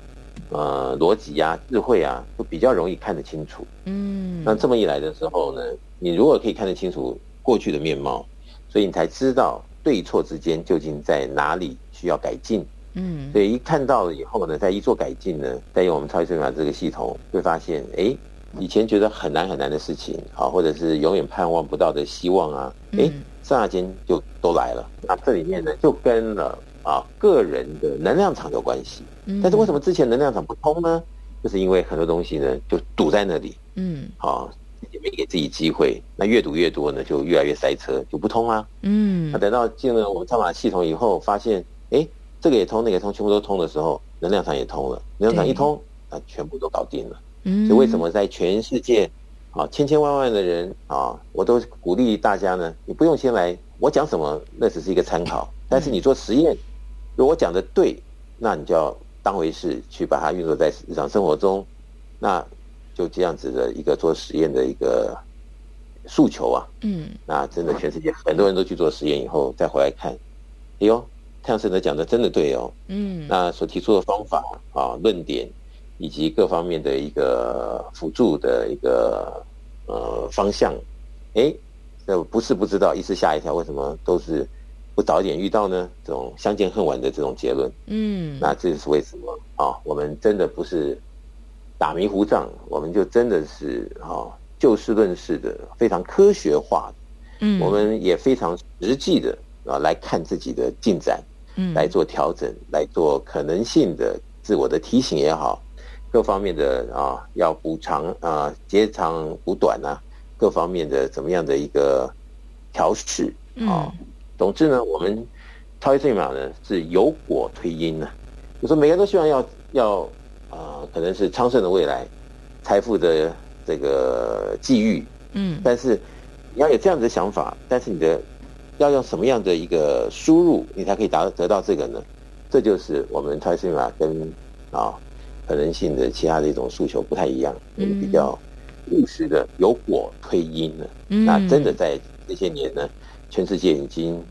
呃，逻辑啊，智慧啊，都比较容易看得清楚。嗯，那这么一来的时候呢，你如果可以看得清楚过去的面貌，所以你才知道对错之间究竟在哪里需要改进。嗯，所以一看到了以后呢，再一做改进呢，再用我们超级生命密码这个系统，会发现，哎，以前觉得很难很难的事情，啊，或者是永远盼望不到的希望啊，哎，刹那间就都来了。那这里面呢，就跟了。啊，个人的能量场有关系，但是为什么之前能量场不通呢？就是因为很多东西呢就堵在那里，嗯，啊，也没给自己机会，那越堵越多呢，就越来越塞车，就不通啊，嗯，那等到进了我们超马系统以后，发现，哎，这个也通，那个也通，全部都通的时候，能量场也通了，能量场一通，那全部都搞定了，嗯，所以为什么在全世界啊千千万万的人啊，我都鼓励大家呢，你不用先来，我讲什么那只是一个参考，但是你做实验。如果我讲的对，那你就要当回事去把它运作在日常生活中，那就这样子的一个做实验的一个诉求啊。嗯，那真的全世界很多人都去做实验以后再回来看，哎呦，太阳神的讲的真的对哦。嗯，那所提出的方法啊、论点以及各方面的一个辅助的一个呃方向，哎，这不是不知道，一时吓一跳，为什么都是？不早一点遇到呢？这种相见恨晚的这种结论，嗯，那这是为什么啊？我们真的不是打迷糊仗，我们就真的是啊，就事论事的，非常科学化的，嗯，我们也非常实际的啊来看自己的进展，嗯，来做调整，来做可能性的自我的提醒也好，各方面的啊要补偿啊截长补短啊，各方面的怎么样的一个调试啊。嗯总之呢，我们超级生命密码呢是由果推因呢，就说每个人都希望要要啊、呃，可能是昌盛的未来，财富的这个际遇，嗯，但是你要有这样子的想法，但是你的要用什么样的一个输入，你才可以达得到这个呢？这就是我们超级生命密码跟啊可能性的其他的一种诉求不太一样，嗯，比较务实的由果推因呢，嗯，那真的在这些年呢。全世界已经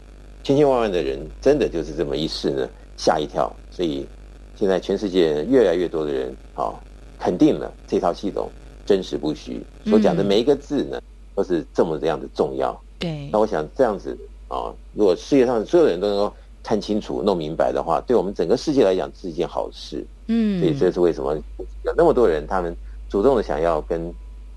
千千万万的人，真的就是这么一试呢，吓一跳。所以现在全世界越来越多的人，啊，肯定了这套系统真实不虚，所讲的每一个字呢，都是这么这样的重要。对。那我想这样子啊，如果世界上所有人都能够看清楚、弄明白的话，对我们整个世界来讲是一件好事。嗯。所以这是为什么有那么多人，他们主动的想要跟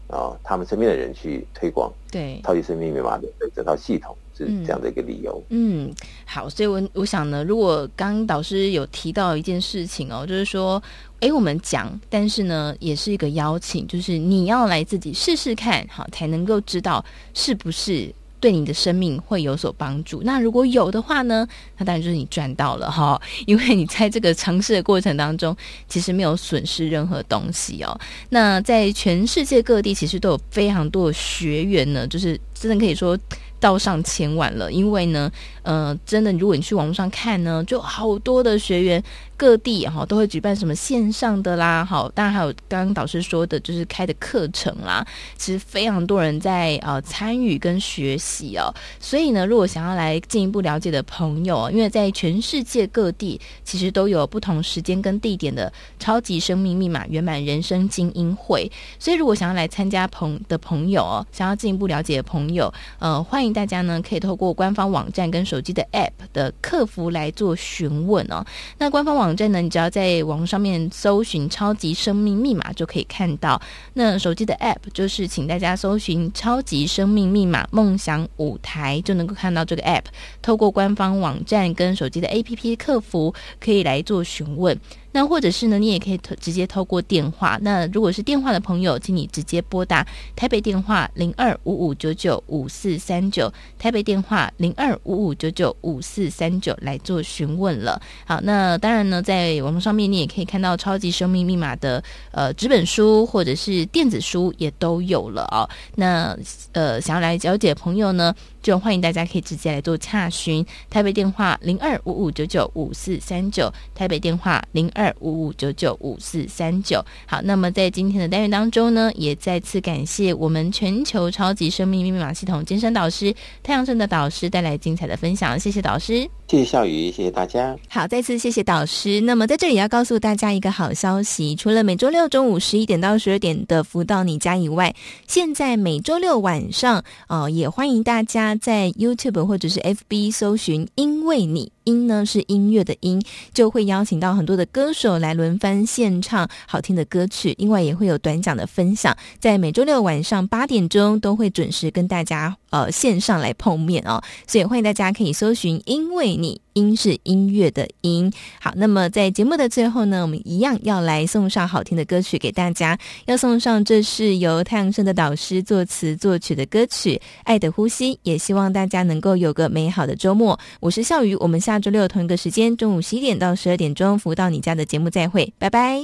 啊他们身边的人去推广对超级生命密码的这套系统。是这样的一个理由。嗯，嗯，好，所以我我想呢，如果刚刚导师有提到一件事情哦，就是说，哎，我们讲，但是呢，也是一个邀请，就是你要来自己试试看，好，才能够知道是不是对你的生命会有所帮助。那如果有的话呢，那当然就是你赚到了哈，<laughs> 因为你在这个尝试的过程当中，其实没有损失任何东西哦。那在全世界各地，其实都有非常多的学员呢，就是真的可以说。到上千万了，因为呢，呃，真的，如果你去网络上看呢，就好多的学员。各地哈都会举办什么线上的啦，好，当然还有刚刚导师说的，就是开的课程啦，其实非常多人在呃参与跟学习哦。所以呢，如果想要来进一步了解的朋友，因为在全世界各地其实都有不同时间跟地点的超级生命密码圆满人生精英会，所以如果想要来参加朋的朋友哦，想要进一步了解的朋友，有呃，欢迎大家呢可以透过官方网站跟手机的 App 的客服来做询问哦。那官方网站呢，你只要在网上面搜寻“超级生命密码”就可以看到。那手机的 App 就是请大家搜寻“超级生命密码梦想舞台”，就能够看到这个 App。透过官方网站跟手机的 APP 客服，可以来做询问。那或者是呢，你也可以直接透过电话。那如果是电话的朋友，请你直接拨打台北电话零二五五九九五四三九，台北电话零二五五九九五四三九来做询问了。好，那当然呢，在网络上面你也可以看到《超级生命密码》的呃纸本书或者是电子书也都有了哦。那呃，想要来了解朋友呢，就欢迎大家可以直接来做查询，台北电话零二五五九九五四三九，台北电话零二。五五九九五四三九，好，那么在今天的单元当中呢，也再次感谢我们全球超级生命密码系统金山导师太阳镇的导师带来精彩的分享，谢谢导师，谢谢笑宇，谢谢大家。好，再次谢谢导师。那么在这里要告诉大家一个好消息，除了每周六中午十一点到十二点的福到你家以外，现在每周六晚上哦，也欢迎大家在 YouTube 或者是 FB 搜寻“因为你”。音呢是音乐的音，就会邀请到很多的歌手来轮番献唱好听的歌曲，另外也会有短讲的分享，在每周六晚上八点钟都会准时跟大家呃线上来碰面哦，所以欢迎大家可以搜寻“因为你”。音是音乐的音，好，那么在节目的最后呢，我们一样要来送上好听的歌曲给大家，要送上这是由太阳盛德导师作词作曲的歌曲《爱的呼吸》，也希望大家能够有个美好的周末。我是笑瑜，我们下下周六同一个时间中午十一点到十二点钟，服务到你家的节目再会，拜拜。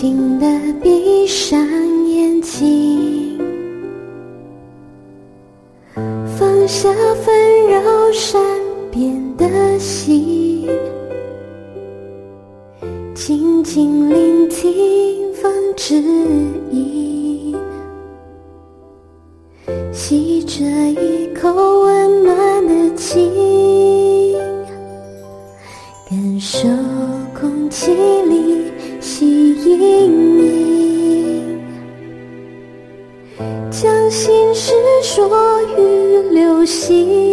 轻的闭上眼睛，放下纷扰善变的心，静静聆听风之意，吸着一口温暖的气，感受空气。影，将心事说与流星。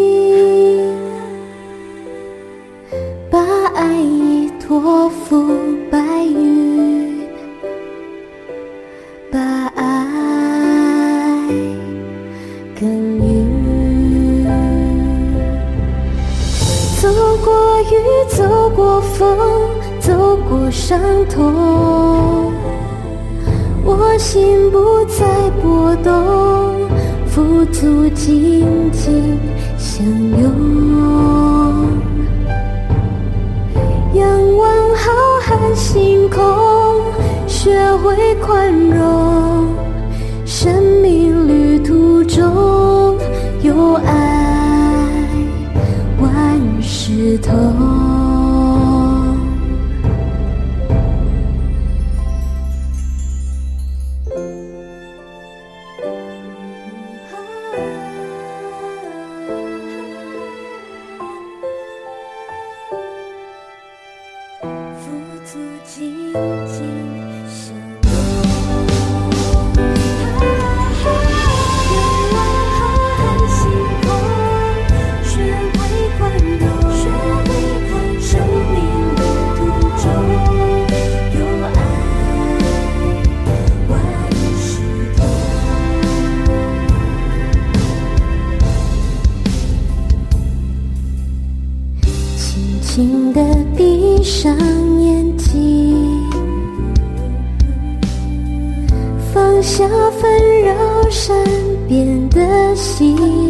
心，